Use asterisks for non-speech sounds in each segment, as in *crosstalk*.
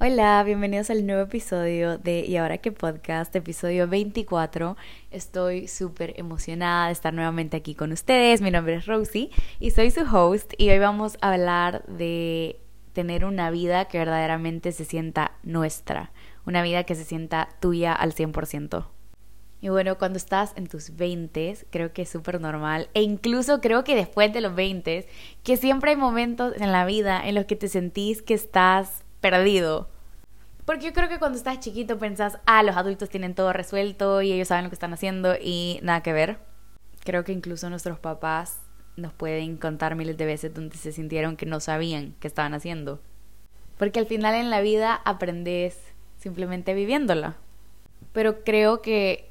Hola, bienvenidos al nuevo episodio de Y ahora qué podcast, episodio 24. Estoy súper emocionada de estar nuevamente aquí con ustedes. Mi nombre es Rosie y soy su host y hoy vamos a hablar de tener una vida que verdaderamente se sienta nuestra, una vida que se sienta tuya al 100%. Y bueno, cuando estás en tus 20, creo que es súper normal. E incluso creo que después de los 20, que siempre hay momentos en la vida en los que te sentís que estás perdido. Porque yo creo que cuando estás chiquito pensás, ah, los adultos tienen todo resuelto y ellos saben lo que están haciendo y nada que ver. Creo que incluso nuestros papás nos pueden contar miles de veces donde se sintieron que no sabían qué estaban haciendo. Porque al final en la vida aprendes simplemente viviéndola. Pero creo que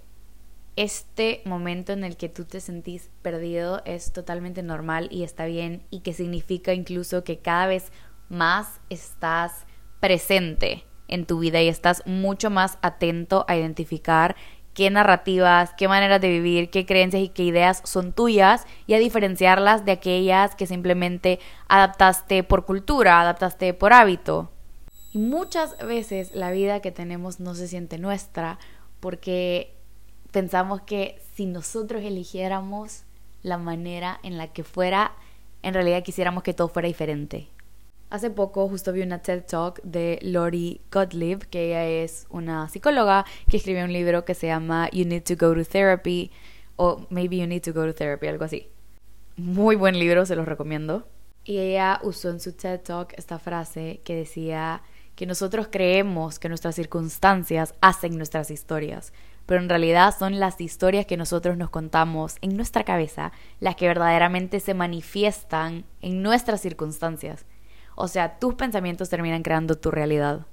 este momento en el que tú te sentís perdido es totalmente normal y está bien y que significa incluso que cada vez más estás presente en tu vida y estás mucho más atento a identificar qué narrativas, qué maneras de vivir, qué creencias y qué ideas son tuyas y a diferenciarlas de aquellas que simplemente adaptaste por cultura, adaptaste por hábito. Y muchas veces la vida que tenemos no se siente nuestra porque pensamos que si nosotros eligiéramos la manera en la que fuera, en realidad quisiéramos que todo fuera diferente. Hace poco justo vi una TED Talk de Lori Gottlieb, que ella es una psicóloga que escribió un libro que se llama You Need to Go to Therapy o Maybe You Need to Go to Therapy, algo así. Muy buen libro, se los recomiendo. Y ella usó en su TED Talk esta frase que decía que nosotros creemos que nuestras circunstancias hacen nuestras historias, pero en realidad son las historias que nosotros nos contamos en nuestra cabeza las que verdaderamente se manifiestan en nuestras circunstancias. O sea, tus pensamientos terminan creando tu realidad.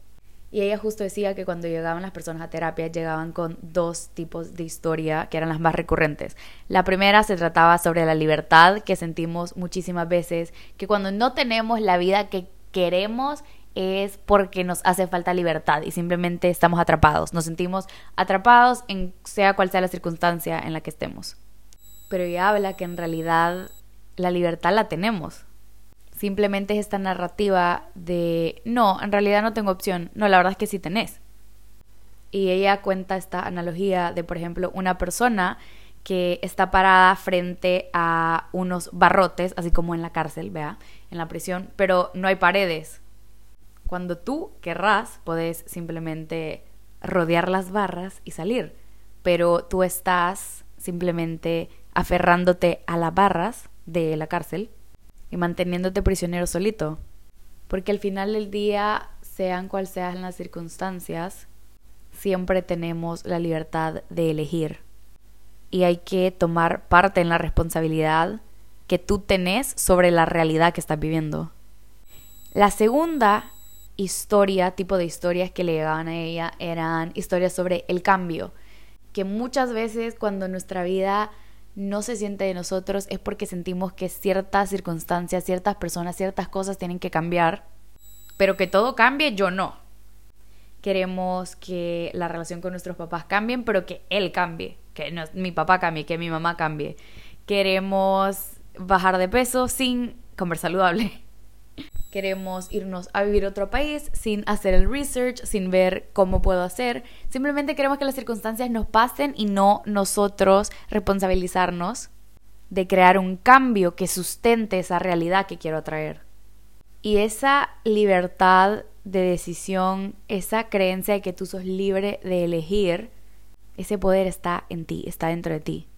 Y ella justo decía que cuando llegaban las personas a terapia llegaban con dos tipos de historia que eran las más recurrentes. La primera se trataba sobre la libertad que sentimos muchísimas veces, que cuando no tenemos la vida que queremos es porque nos hace falta libertad y simplemente estamos atrapados. Nos sentimos atrapados en sea cual sea la circunstancia en la que estemos. Pero ella habla que en realidad la libertad la tenemos Simplemente es esta narrativa de, no, en realidad no tengo opción. No, la verdad es que sí tenés. Y ella cuenta esta analogía de, por ejemplo, una persona que está parada frente a unos barrotes, así como en la cárcel, vea, en la prisión, pero no hay paredes. Cuando tú querrás, podés simplemente rodear las barras y salir, pero tú estás simplemente aferrándote a las barras de la cárcel y manteniéndote prisionero solito. Porque al final del día, sean cual sean las circunstancias, siempre tenemos la libertad de elegir. Y hay que tomar parte en la responsabilidad que tú tenés sobre la realidad que estás viviendo. La segunda historia, tipo de historias que le llegaban a ella, eran historias sobre el cambio. Que muchas veces cuando nuestra vida no se siente de nosotros es porque sentimos que ciertas circunstancias, ciertas personas, ciertas cosas tienen que cambiar, pero que todo cambie, yo no. Queremos que la relación con nuestros papás cambie, pero que él cambie, que mi papá cambie, que mi mamá cambie. Queremos bajar de peso sin comer saludable queremos irnos a vivir a otro país sin hacer el research, sin ver cómo puedo hacer. Simplemente queremos que las circunstancias nos pasen y no nosotros responsabilizarnos de crear un cambio que sustente esa realidad que quiero atraer. Y esa libertad de decisión, esa creencia de que tú sos libre de elegir, ese poder está en ti, está dentro de ti.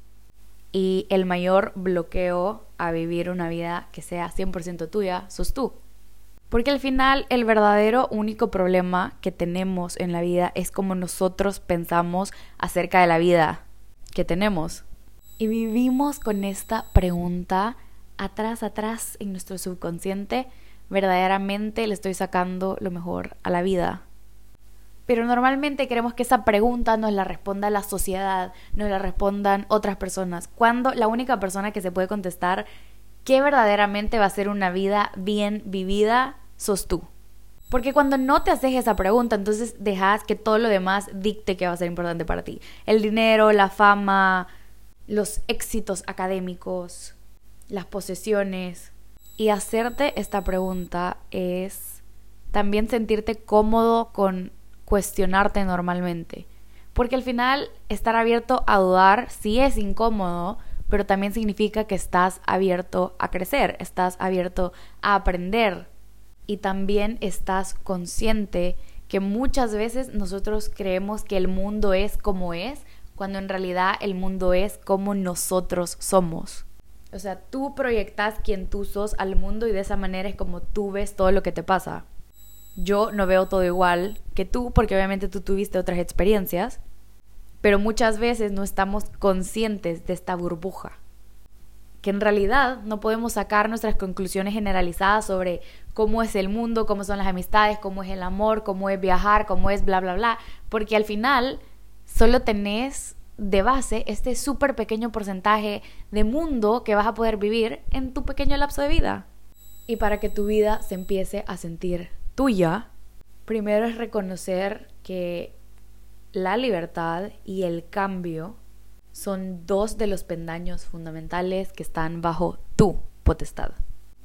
Y el mayor bloqueo a vivir una vida que sea 100% tuya sos tú. Porque al final el verdadero único problema que tenemos en la vida es como nosotros pensamos acerca de la vida que tenemos. Y vivimos con esta pregunta atrás, atrás en nuestro subconsciente, verdaderamente le estoy sacando lo mejor a la vida. Pero normalmente queremos que esa pregunta nos la responda la sociedad, nos la respondan otras personas, cuando la única persona que se puede contestar qué verdaderamente va a ser una vida bien vivida, sos tú. Porque cuando no te haces esa pregunta, entonces dejas que todo lo demás dicte qué va a ser importante para ti. El dinero, la fama, los éxitos académicos, las posesiones. Y hacerte esta pregunta es también sentirte cómodo con cuestionarte normalmente. Porque al final estar abierto a dudar sí es incómodo, pero también significa que estás abierto a crecer, estás abierto a aprender y también estás consciente que muchas veces nosotros creemos que el mundo es como es, cuando en realidad el mundo es como nosotros somos. O sea, tú proyectas quien tú sos al mundo y de esa manera es como tú ves todo lo que te pasa. Yo no veo todo igual que tú porque obviamente tú tuviste otras experiencias, pero muchas veces no estamos conscientes de esta burbuja. Que en realidad no podemos sacar nuestras conclusiones generalizadas sobre cómo es el mundo, cómo son las amistades, cómo es el amor, cómo es viajar, cómo es bla, bla, bla, porque al final solo tenés de base este súper pequeño porcentaje de mundo que vas a poder vivir en tu pequeño lapso de vida. Y para que tu vida se empiece a sentir tuya, primero es reconocer que la libertad y el cambio son dos de los pendaños fundamentales que están bajo tu potestad.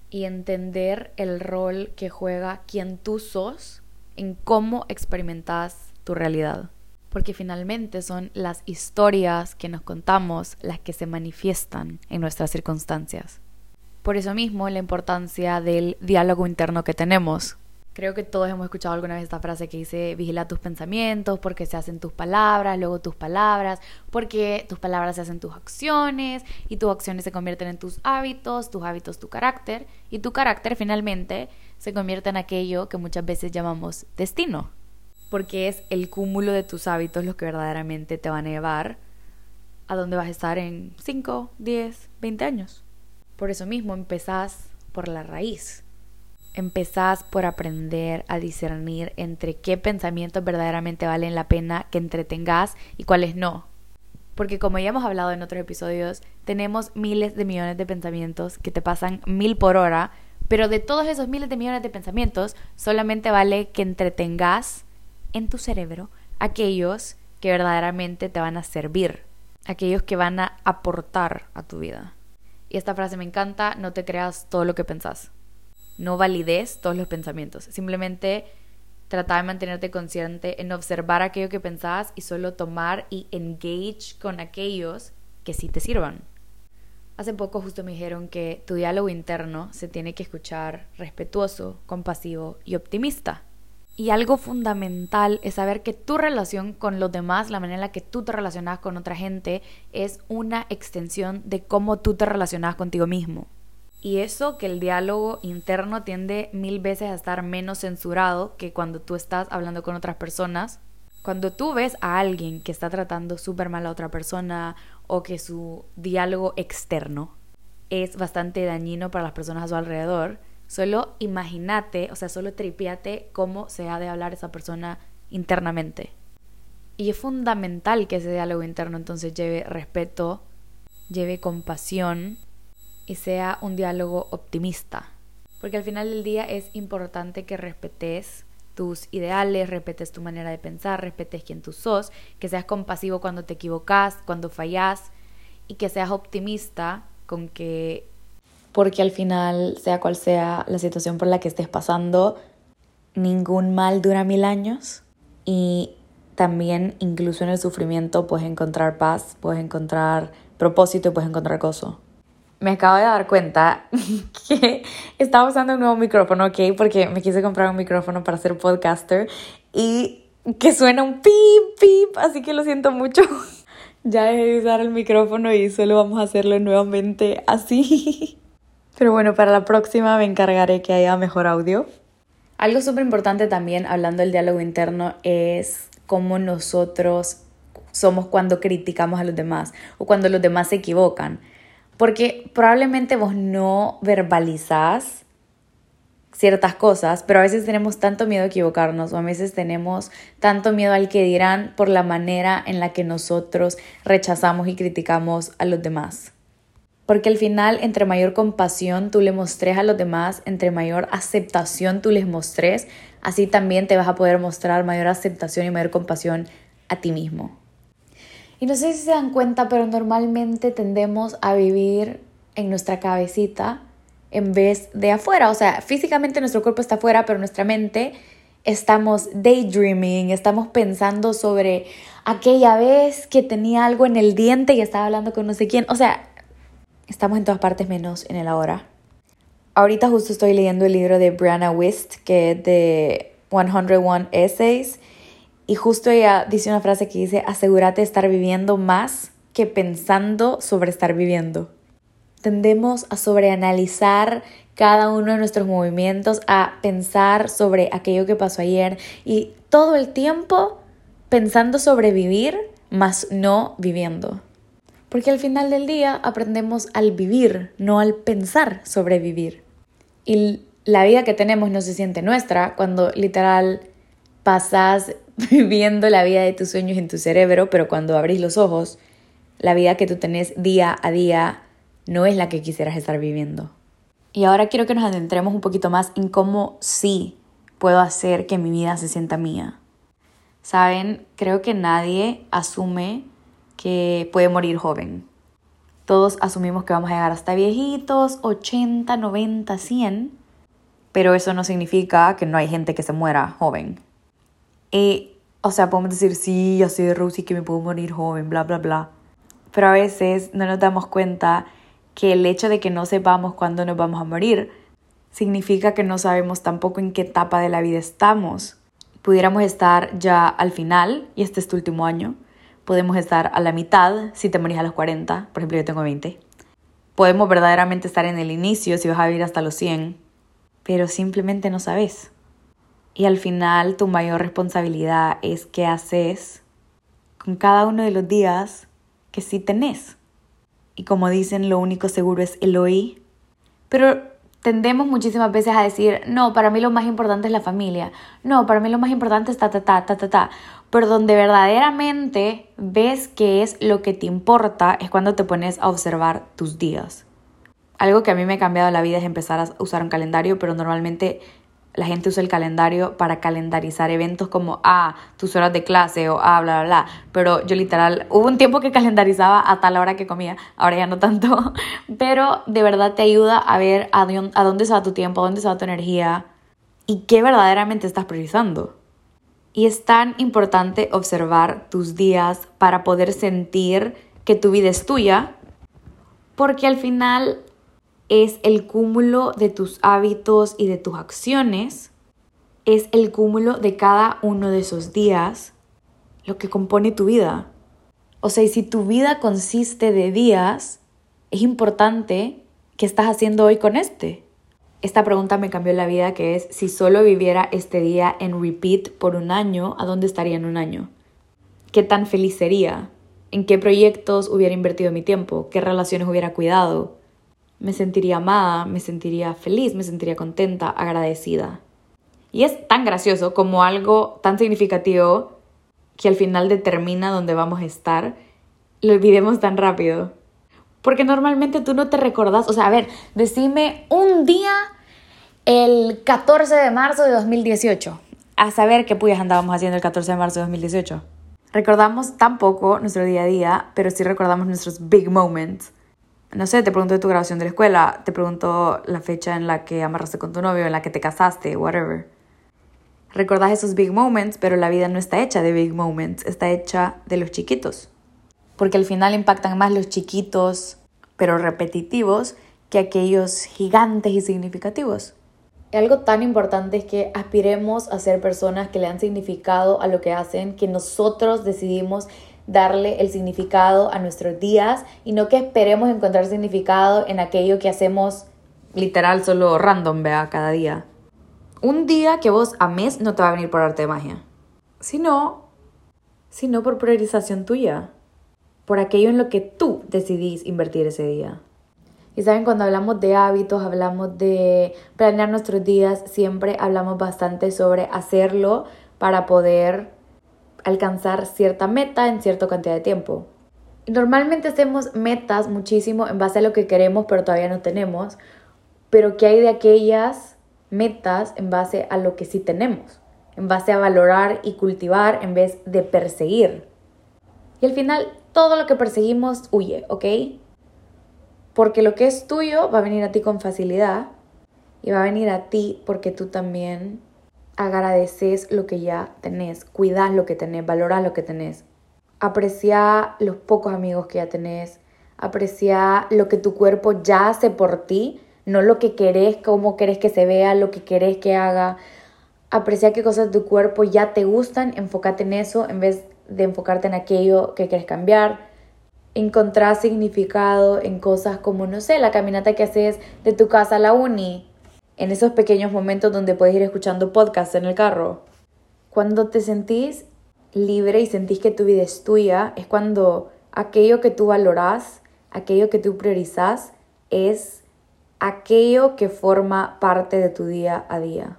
Y entender el rol que juega quien tú sos en cómo experimentas tu realidad porque finalmente son las historias que nos contamos las que se manifiestan en nuestras circunstancias. Por eso mismo la importancia del diálogo interno que tenemos. Creo que todos hemos escuchado alguna vez esta frase que dice vigila tus pensamientos porque se hacen tus palabras, luego tus palabras, porque tus palabras se hacen tus acciones y tus acciones se convierten en tus hábitos, tus hábitos tu carácter y tu carácter finalmente se convierte en aquello que muchas veces llamamos destino porque es el cúmulo de tus hábitos lo que verdaderamente te van a llevar a donde vas a estar en 5, 10, 20 años. Por eso mismo empezás por la raíz. Empezás por aprender a discernir entre qué pensamientos verdaderamente valen la pena que entretengas y cuáles no. Porque como ya hemos hablado en otros episodios, tenemos miles de millones de pensamientos que te pasan mil por hora, pero de todos esos miles de millones de pensamientos, solamente vale que entretengas en tu cerebro aquellos que verdaderamente te van a servir, aquellos que van a aportar a tu vida. Y esta frase me encanta, no te creas todo lo que pensás. No valides todos los pensamientos. Simplemente trata de mantenerte consciente en observar aquello que pensás y solo tomar y engage con aquellos que sí te sirvan. Hace poco justo me dijeron que tu diálogo interno se tiene que escuchar respetuoso, compasivo y optimista. Y algo fundamental es saber que tu relación con los demás, la manera en la que tú te relacionas con otra gente, es una extensión de cómo tú te relacionas contigo mismo. Y eso que el diálogo interno tiende mil veces a estar menos censurado que cuando tú estás hablando con otras personas. Cuando tú ves a alguien que está tratando súper mal a otra persona o que su diálogo externo es bastante dañino para las personas a su alrededor, Solo imagínate, o sea, solo tripiate cómo se ha de hablar esa persona internamente. Y es fundamental que ese diálogo interno entonces lleve respeto, lleve compasión y sea un diálogo optimista. Porque al final del día es importante que respetes tus ideales, respetes tu manera de pensar, respetes quién tú sos, que seas compasivo cuando te equivocas, cuando fallas y que seas optimista con que porque al final, sea cual sea la situación por la que estés pasando, ningún mal dura mil años y también incluso en el sufrimiento puedes encontrar paz, puedes encontrar propósito y puedes encontrar gozo. Me acabo de dar cuenta *laughs* que estaba usando un nuevo micrófono, ¿ok? Porque me quise comprar un micrófono para ser podcaster y que suena un pip, pip, así que lo siento mucho. *laughs* ya dejé de usar el micrófono y solo vamos a hacerlo nuevamente así. *laughs* Pero bueno, para la próxima me encargaré que haya mejor audio. Algo súper importante también, hablando del diálogo interno, es cómo nosotros somos cuando criticamos a los demás o cuando los demás se equivocan. Porque probablemente vos no verbalizás ciertas cosas, pero a veces tenemos tanto miedo a equivocarnos o a veces tenemos tanto miedo al que dirán por la manera en la que nosotros rechazamos y criticamos a los demás. Porque al final, entre mayor compasión tú le mostres a los demás, entre mayor aceptación tú les mostres, así también te vas a poder mostrar mayor aceptación y mayor compasión a ti mismo. Y no sé si se dan cuenta, pero normalmente tendemos a vivir en nuestra cabecita en vez de afuera. O sea, físicamente nuestro cuerpo está afuera, pero nuestra mente estamos daydreaming, estamos pensando sobre aquella vez que tenía algo en el diente y estaba hablando con no sé quién. O sea, estamos en todas partes menos en el ahora. Ahorita justo estoy leyendo el libro de Brianna Wist, que es de 101 Essays, y justo ella dice una frase que dice, asegúrate de estar viviendo más que pensando sobre estar viviendo. Tendemos a sobreanalizar cada uno de nuestros movimientos, a pensar sobre aquello que pasó ayer y todo el tiempo pensando sobre vivir, más no viviendo. Porque al final del día aprendemos al vivir, no al pensar sobre vivir. Y la vida que tenemos no se siente nuestra cuando literal pasas *laughs* viviendo la vida de tus sueños en tu cerebro, pero cuando abrís los ojos, la vida que tú tenés día a día no es la que quisieras estar viviendo. Y ahora quiero que nos adentremos un poquito más en cómo sí puedo hacer que mi vida se sienta mía. Saben, creo que nadie asume que puede morir joven. Todos asumimos que vamos a llegar hasta viejitos, 80, 90, 100, pero eso no significa que no hay gente que se muera joven. Y, o sea, podemos decir, sí, ya soy de que me puedo morir joven, bla, bla, bla. Pero a veces no nos damos cuenta que el hecho de que no sepamos cuándo nos vamos a morir significa que no sabemos tampoco en qué etapa de la vida estamos. Pudiéramos estar ya al final, y este es tu último año, podemos estar a la mitad si te morís a los 40, por ejemplo yo tengo 20. Podemos verdaderamente estar en el inicio si vas a vivir hasta los 100, pero simplemente no sabes. Y al final tu mayor responsabilidad es qué haces con cada uno de los días que sí tenés. Y como dicen, lo único seguro es el oí. Pero tendemos muchísimas veces a decir, no, para mí lo más importante es la familia, no, para mí lo más importante es ta, ta, ta, ta, ta, ta. Pero donde verdaderamente ves que es lo que te importa es cuando te pones a observar tus días. Algo que a mí me ha cambiado la vida es empezar a usar un calendario, pero normalmente la gente usa el calendario para calendarizar eventos como, ah, tus horas de clase o, ah, bla, bla, bla. Pero yo literal, hubo un tiempo que calendarizaba a tal hora que comía, ahora ya no tanto. *laughs* Pero de verdad te ayuda a ver a, a dónde se va tu tiempo, a dónde se va tu energía y qué verdaderamente estás priorizando. Y es tan importante observar tus días para poder sentir que tu vida es tuya, porque al final es el cúmulo de tus hábitos y de tus acciones, es el cúmulo de cada uno de esos días lo que compone tu vida. O sea, y si tu vida consiste de días, es importante qué estás haciendo hoy con este. Esta pregunta me cambió la vida, que es, si solo viviera este día en repeat por un año, ¿a dónde estaría en un año? ¿Qué tan feliz sería? ¿En qué proyectos hubiera invertido mi tiempo? ¿Qué relaciones hubiera cuidado? Me sentiría amada, me sentiría feliz, me sentiría contenta, agradecida. Y es tan gracioso como algo tan significativo que al final determina dónde vamos a estar, lo olvidemos tan rápido. Porque normalmente tú no te recordás, o sea, a ver, decime un día el 14 de marzo de 2018. A saber qué puyas andábamos haciendo el 14 de marzo de 2018. Recordamos tan poco nuestro día a día, pero sí recordamos nuestros big moments no sé, te pregunto de tu graduación de la escuela, te pregunto la fecha en la que amarraste con tu novio, en la que te casaste, whatever. Recordás esos big moments, pero la vida no está hecha de big moments, está hecha de los chiquitos. Porque al final impactan más los chiquitos, pero repetitivos, que aquellos gigantes y significativos. Algo tan importante es que aspiremos a ser personas que le dan significado a lo que hacen, que nosotros decidimos darle el significado a nuestros días y no que esperemos encontrar significado en aquello que hacemos literal solo random, vea, cada día. Un día que vos ames no te va a venir por arte de magia, sino, sino por priorización tuya, por aquello en lo que tú decidís invertir ese día. Y saben, cuando hablamos de hábitos, hablamos de planear nuestros días, siempre hablamos bastante sobre hacerlo para poder alcanzar cierta meta en cierta cantidad de tiempo. Normalmente hacemos metas muchísimo en base a lo que queremos pero todavía no tenemos, pero ¿qué hay de aquellas metas en base a lo que sí tenemos? En base a valorar y cultivar en vez de perseguir. Y al final todo lo que perseguimos huye, ¿ok? Porque lo que es tuyo va a venir a ti con facilidad y va a venir a ti porque tú también agradeces lo que ya tenés, cuidas lo que tenés, valoras lo que tenés. Aprecia los pocos amigos que ya tenés, aprecia lo que tu cuerpo ya hace por ti, no lo que querés, cómo querés que se vea, lo que querés que haga. Aprecia qué cosas de tu cuerpo ya te gustan, enfócate en eso en vez de enfocarte en aquello que quieres cambiar. Encontrar significado en cosas como, no sé, la caminata que haces de tu casa a la uni, en esos pequeños momentos donde puedes ir escuchando podcasts en el carro. Cuando te sentís libre y sentís que tu vida es tuya, es cuando aquello que tú valorás, aquello que tú priorizás, es aquello que forma parte de tu día a día.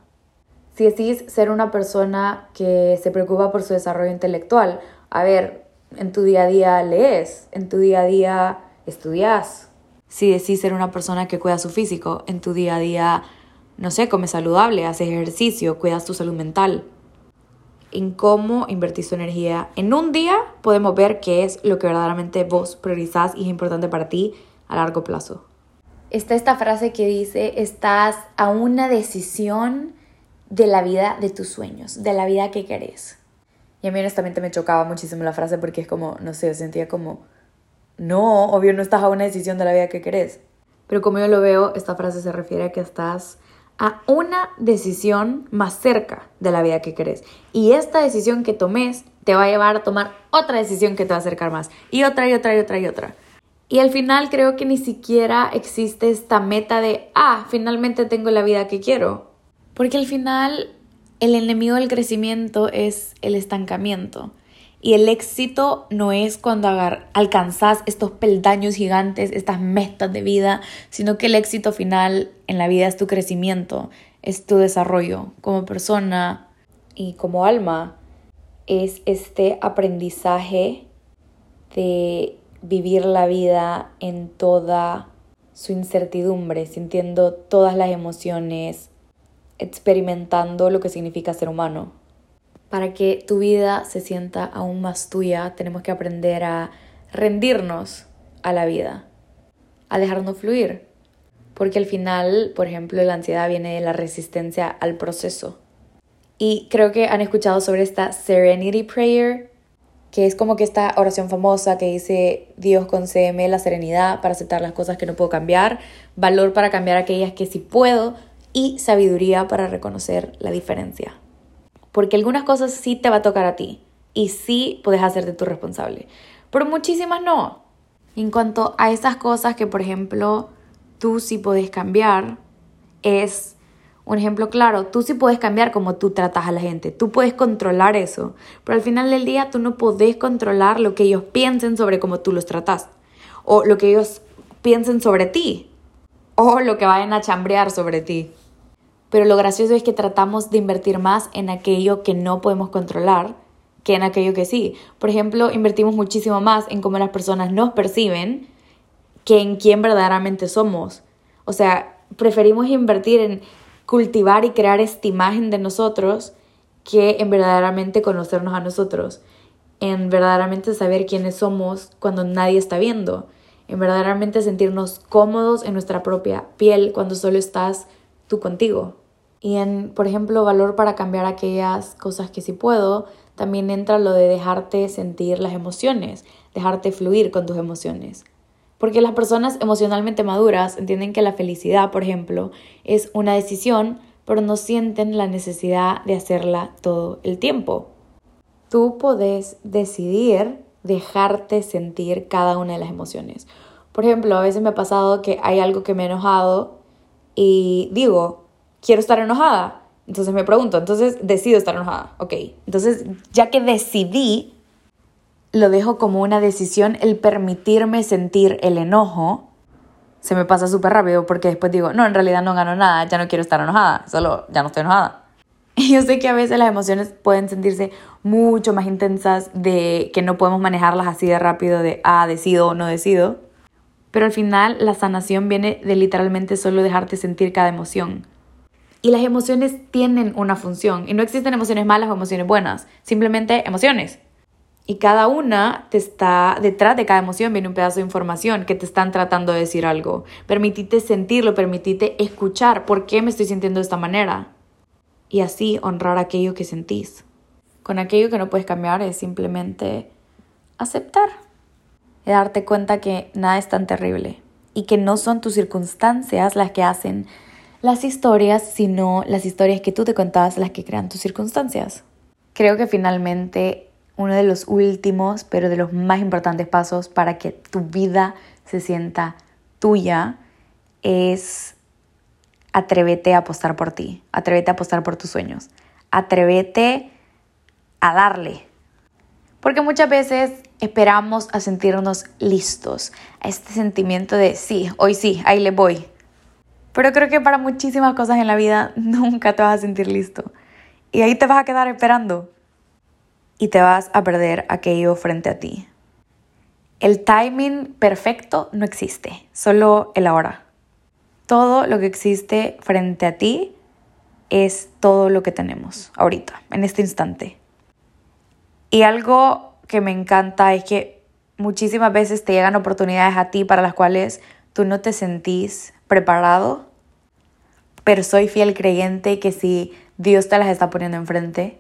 Si decís ser una persona que se preocupa por su desarrollo intelectual, a ver, en tu día a día lees, en tu día a día estudias. Si decís ser una persona que cuida su físico, en tu día a día no sé, come saludable, haces ejercicio, cuidas tu salud mental. En cómo invertir tu energía en un día podemos ver qué es lo que verdaderamente vos priorizás y es importante para ti a largo plazo. Está esta frase que dice, estás a una decisión de la vida de tus sueños, de la vida que querés. Y a mí honestamente me chocaba muchísimo la frase porque es como, no sé, sentía como, no, obvio no estás a una decisión de la vida que querés. Pero como yo lo veo, esta frase se refiere a que estás a una decisión más cerca de la vida que querés. Y esta decisión que tomes te va a llevar a tomar otra decisión que te va a acercar más. Y otra y otra y otra y otra. Y al final creo que ni siquiera existe esta meta de, ah, finalmente tengo la vida que quiero. Porque al final el enemigo del crecimiento es el estancamiento. Y el éxito no es cuando alcanzas estos peldaños gigantes, estas metas de vida, sino que el éxito final en la vida es tu crecimiento, es tu desarrollo como persona y como alma. Es este aprendizaje de vivir la vida en toda su incertidumbre, sintiendo todas las emociones, experimentando lo que significa ser humano. Para que tu vida se sienta aún más tuya, tenemos que aprender a rendirnos a la vida, a dejarnos fluir. Porque al final, por ejemplo, la ansiedad viene de la resistencia al proceso. Y creo que han escuchado sobre esta Serenity Prayer, que es como que esta oración famosa que dice, Dios concédeme la serenidad para aceptar las cosas que no puedo cambiar, valor para cambiar aquellas que sí puedo y sabiduría para reconocer la diferencia porque algunas cosas sí te va a tocar a ti y sí puedes hacerte tu responsable, pero muchísimas no. En cuanto a esas cosas que, por ejemplo, tú sí puedes cambiar, es un ejemplo claro, tú sí puedes cambiar como tú tratas a la gente, tú puedes controlar eso, pero al final del día tú no puedes controlar lo que ellos piensen sobre cómo tú los tratas, o lo que ellos piensen sobre ti, o lo que vayan a chambrear sobre ti. Pero lo gracioso es que tratamos de invertir más en aquello que no podemos controlar que en aquello que sí. Por ejemplo, invertimos muchísimo más en cómo las personas nos perciben que en quién verdaderamente somos. O sea, preferimos invertir en cultivar y crear esta imagen de nosotros que en verdaderamente conocernos a nosotros, en verdaderamente saber quiénes somos cuando nadie está viendo, en verdaderamente sentirnos cómodos en nuestra propia piel cuando solo estás tú contigo. Y en, por ejemplo, valor para cambiar aquellas cosas que sí puedo, también entra lo de dejarte sentir las emociones, dejarte fluir con tus emociones. Porque las personas emocionalmente maduras entienden que la felicidad, por ejemplo, es una decisión, pero no sienten la necesidad de hacerla todo el tiempo. Tú podés decidir dejarte sentir cada una de las emociones. Por ejemplo, a veces me ha pasado que hay algo que me ha enojado y digo, quiero estar enojada. Entonces me pregunto, entonces decido estar enojada. Ok, entonces ya que decidí, lo dejo como una decisión el permitirme sentir el enojo. Se me pasa súper rápido porque después digo, no, en realidad no gano nada, ya no quiero estar enojada, solo ya no estoy enojada. *laughs* Y yo sé que a veces las emociones pueden sentirse mucho más intensas de que no podemos manejarlas así de rápido de, ah, decido o no decido. Pero al final la sanación viene de literalmente solo dejarte sentir cada emoción. Y las emociones tienen una función y no existen emociones malas o emociones buenas, simplemente emociones. Y cada una te está, detrás de cada emoción viene un pedazo de información que te están tratando de decir algo. Permitite sentirlo, permitite escuchar por qué me estoy sintiendo de esta manera. Y así honrar aquello que sentís. Con aquello que no puedes cambiar es simplemente aceptar. Y darte cuenta que nada es tan terrible. Y que no son tus circunstancias las que hacen las historias, sino las historias que tú te contabas las que crean tus circunstancias. Creo que finalmente uno de los últimos, pero de los más importantes pasos para que tu vida se sienta tuya es atrévete a apostar por ti, atrévete a apostar por tus sueños, atrévete a darle. Porque muchas veces esperamos a sentirnos listos, a este sentimiento de sí, hoy sí, ahí le voy. Pero creo que para muchísimas cosas en la vida *laughs* nunca te vas a sentir listo. Y ahí te vas a quedar esperando y te vas a perder aquello frente a ti. El timing perfecto no existe, solo el ahora. Todo lo que existe frente a ti es todo lo que tenemos ahorita, en este instante. Y algo que me encanta es que muchísimas veces te llegan oportunidades a ti para las cuales tú no te sentís preparado, pero soy fiel creyente que si Dios te las está poniendo enfrente,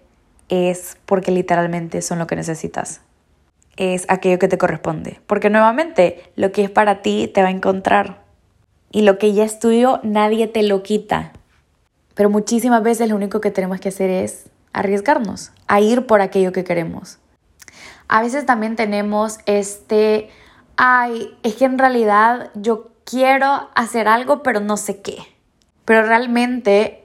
es porque literalmente son lo que necesitas. Es aquello que te corresponde. Porque nuevamente, lo que es para ti te va a encontrar. Y lo que ya es tuyo, nadie te lo quita. Pero muchísimas veces lo único que tenemos que hacer es arriesgarnos a ir por aquello que queremos. A veces también tenemos este, ay, es que en realidad yo quiero hacer algo, pero no sé qué. Pero realmente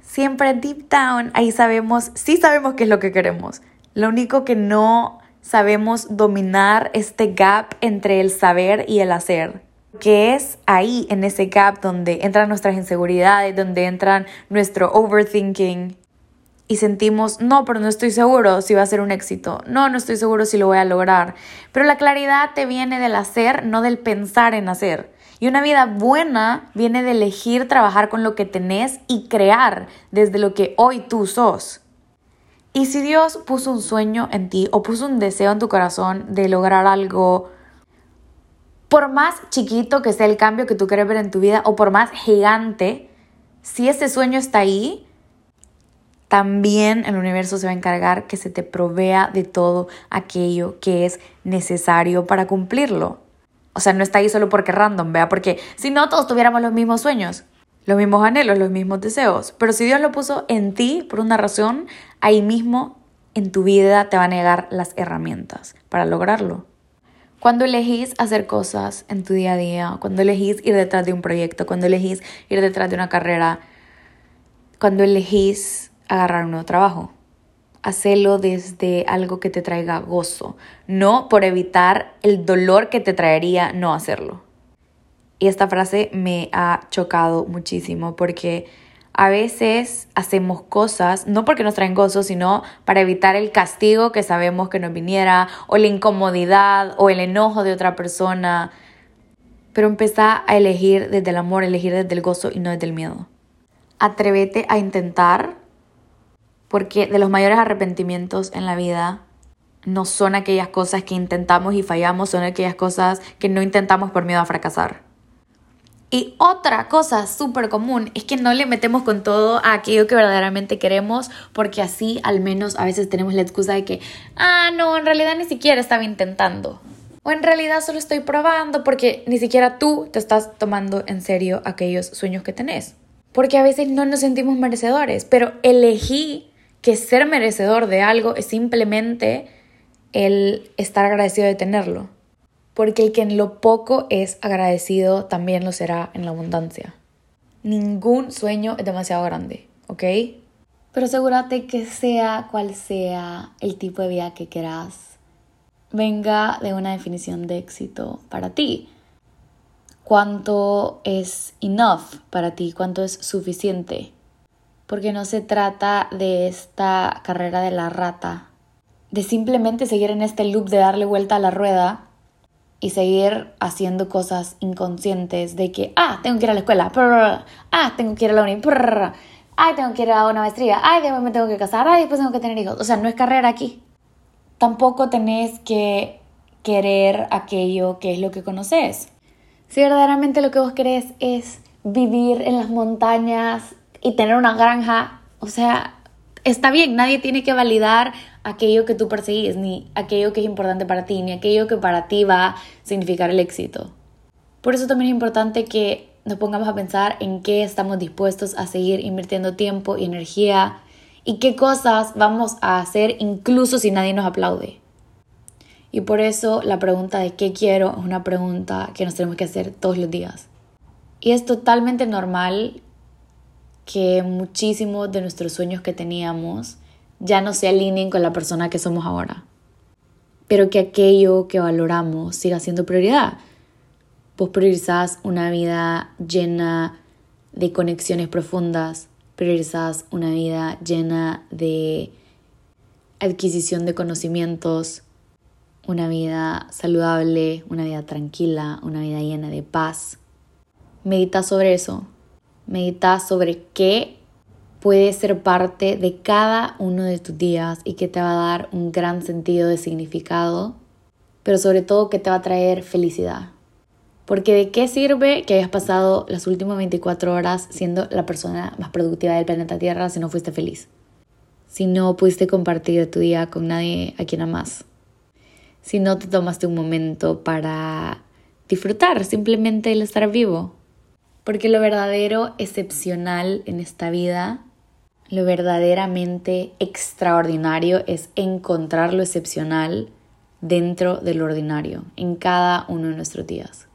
siempre deep down ahí sabemos, sí sabemos qué es lo que queremos. Lo único que no sabemos dominar este gap entre el saber y el hacer. Que es ahí, en ese gap, donde entran nuestras inseguridades, donde entran nuestro overthinking y sentimos, no, pero no estoy seguro si va a ser un éxito, no, no estoy seguro si lo voy a lograr. Pero la claridad te viene del hacer, no del pensar en hacer. Y una vida buena viene de elegir trabajar con lo que tenés y crear desde lo que hoy tú sos. Y si Dios puso un sueño en ti o puso un deseo en tu corazón de lograr algo, por más chiquito que sea el cambio que tú quieres ver en tu vida o por más gigante, si ese sueño está ahí, también el universo se va a encargar que se te provea de todo aquello que es necesario para cumplirlo. O sea, no está ahí solo porque random, vea, porque si no todos tuviéramos los mismos sueños, los mismos anhelos, los mismos deseos. Pero si Dios lo puso en ti por una razón, ahí mismo en tu vida te va a negar las herramientas para lograrlo. Cuando elegís hacer cosas en tu día a día, cuando elegís ir detrás de un proyecto, cuando elegís ir detrás de una carrera, cuando elegís agarrar un nuevo trabajo, Hacelo desde algo que te traiga gozo, no por evitar el dolor que te traería no hacerlo. Y esta frase me ha chocado muchísimo porque a veces hacemos cosas no porque nos traen gozo, sino para evitar el castigo que sabemos que nos viniera, o la incomodidad, o el enojo de otra persona. Pero empezá a elegir desde el amor, elegir desde el gozo y no desde el miedo. Atrévete a intentar porque de los mayores arrepentimientos en la vida no son aquellas cosas que intentamos y fallamos, son aquellas cosas que no intentamos por miedo a fracasar. Y otra cosa súper común es que no le metemos con todo a aquello que verdaderamente queremos, porque así al menos a veces tenemos la excusa de que, ah, no, en realidad ni siquiera estaba intentando. O en realidad solo estoy probando porque ni siquiera tú te estás tomando en serio aquellos sueños que tenés. Porque a veces no nos sentimos merecedores, pero elegí que ser merecedor de algo es simplemente el estar agradecido de tenerlo. Porque el que en lo poco es agradecido también lo será en la abundancia. Ningún sueño es demasiado grande, ¿ok? Pero asegúrate que sea cual sea el tipo de vida que quieras, venga de una definición de éxito para ti. ¿Cuánto es enough para ti? ¿Cuánto es suficiente? Porque no se trata de esta carrera de la rata, de simplemente seguir en este loop de darle vuelta a la rueda y seguir haciendo cosas inconscientes de que, ah, tengo que ir a la escuela, ah, tengo que ir a la uni, ah, tengo que ir a una maestría, ay, después me tengo que casar, ay, después tengo que tener hijos. O sea, no es carrera aquí. tampoco tenés que querer aquello que es lo que conoces. Si verdaderamente lo que vos querés es vivir en las montañas y tener una granja, o sea, está bien, nadie tiene que validar aquello que tú perseguís, ni aquello que es importante para ti, ni aquello que para ti va a significar el éxito. Por eso también es importante que nos pongamos a pensar en qué estamos dispuestos a seguir invirtiendo tiempo y energía y qué cosas vamos a hacer incluso si nadie nos aplaude. Y por eso la pregunta de qué quiero es una pregunta que nos tenemos que hacer todos los días. Y es totalmente normal que muchísimos de nuestros sueños que teníamos ya no se alineen con la persona que somos ahora. Pero que aquello que valoramos siga siendo prioridad. Vos priorizás una vida llena de conexiones profundas, priorizás una vida llena de adquisición de conocimientos, una vida saludable, una vida tranquila, una vida llena de paz. Medita sobre eso, Medita sobre qué puede ser parte de cada uno de tus días y que te va a dar un gran sentido de significado, pero sobre todo que te va a traer felicidad. Porque de qué sirve que hayas pasado las últimas 24 horas siendo la persona más productiva del planeta Tierra si no fuiste feliz. Si no pudiste compartir tu día con nadie a quien amas. Si no te tomaste un momento para disfrutar simplemente el estar vivo. Porque lo verdadero excepcional en esta vida, lo verdaderamente extraordinario es encontrar lo excepcional dentro del ordinario, en cada uno de nuestros días.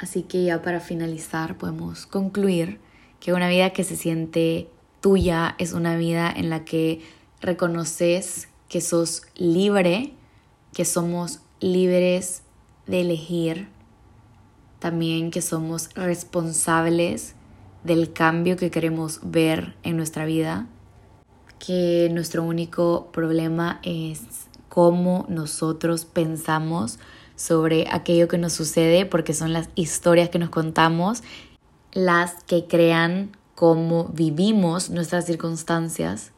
Así que ya para finalizar podemos concluir que una vida que se siente tuya es una vida en la que reconoces que sos libre, que somos libres de elegir también que somos responsables del cambio que queremos ver en nuestra vida, que nuestro único problema es cómo nosotros pensamos sobre aquello que nos sucede, porque son las historias que nos contamos las que crean cómo vivimos nuestras circunstancias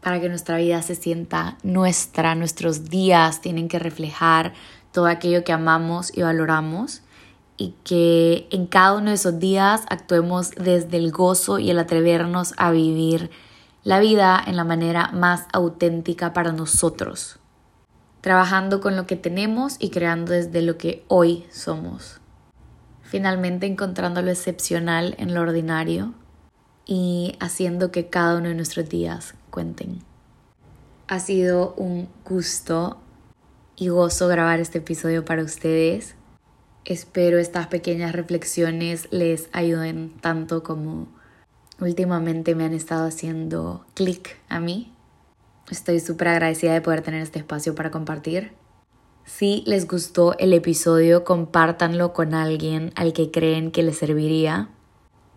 para que nuestra vida se sienta nuestra, nuestros días tienen que reflejar todo aquello que amamos y valoramos y que en cada uno de esos días actuemos desde el gozo y el atrevernos a vivir la vida en la manera más auténtica para nosotros, trabajando con lo que tenemos y creando desde lo que hoy somos. Finalmente encontrando lo excepcional en lo ordinario y haciendo que cada uno de nuestros días cuenten. Ha sido un gusto y gozo grabar este episodio para ustedes. Espero estas pequeñas reflexiones les ayuden tanto como últimamente me han estado haciendo clic a mí. Estoy súper agradecida de poder tener este espacio para compartir. Si les gustó el episodio, compártanlo con alguien al que creen que les serviría.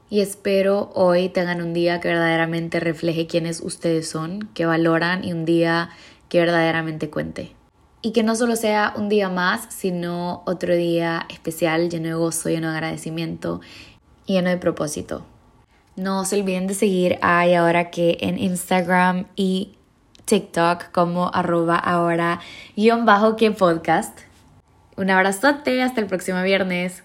Y espero hoy tengan un día que verdaderamente refleje quiénes ustedes son, que valoran y un día que verdaderamente cuente y que no solo sea un día más, sino otro día especial, lleno de gozo, lleno de agradecimiento lleno de propósito. No se olviden de seguir a y ahora que en Instagram y TikTok como arroba ahora guion bajo que podcast. Un abrazote, hasta el próximo viernes.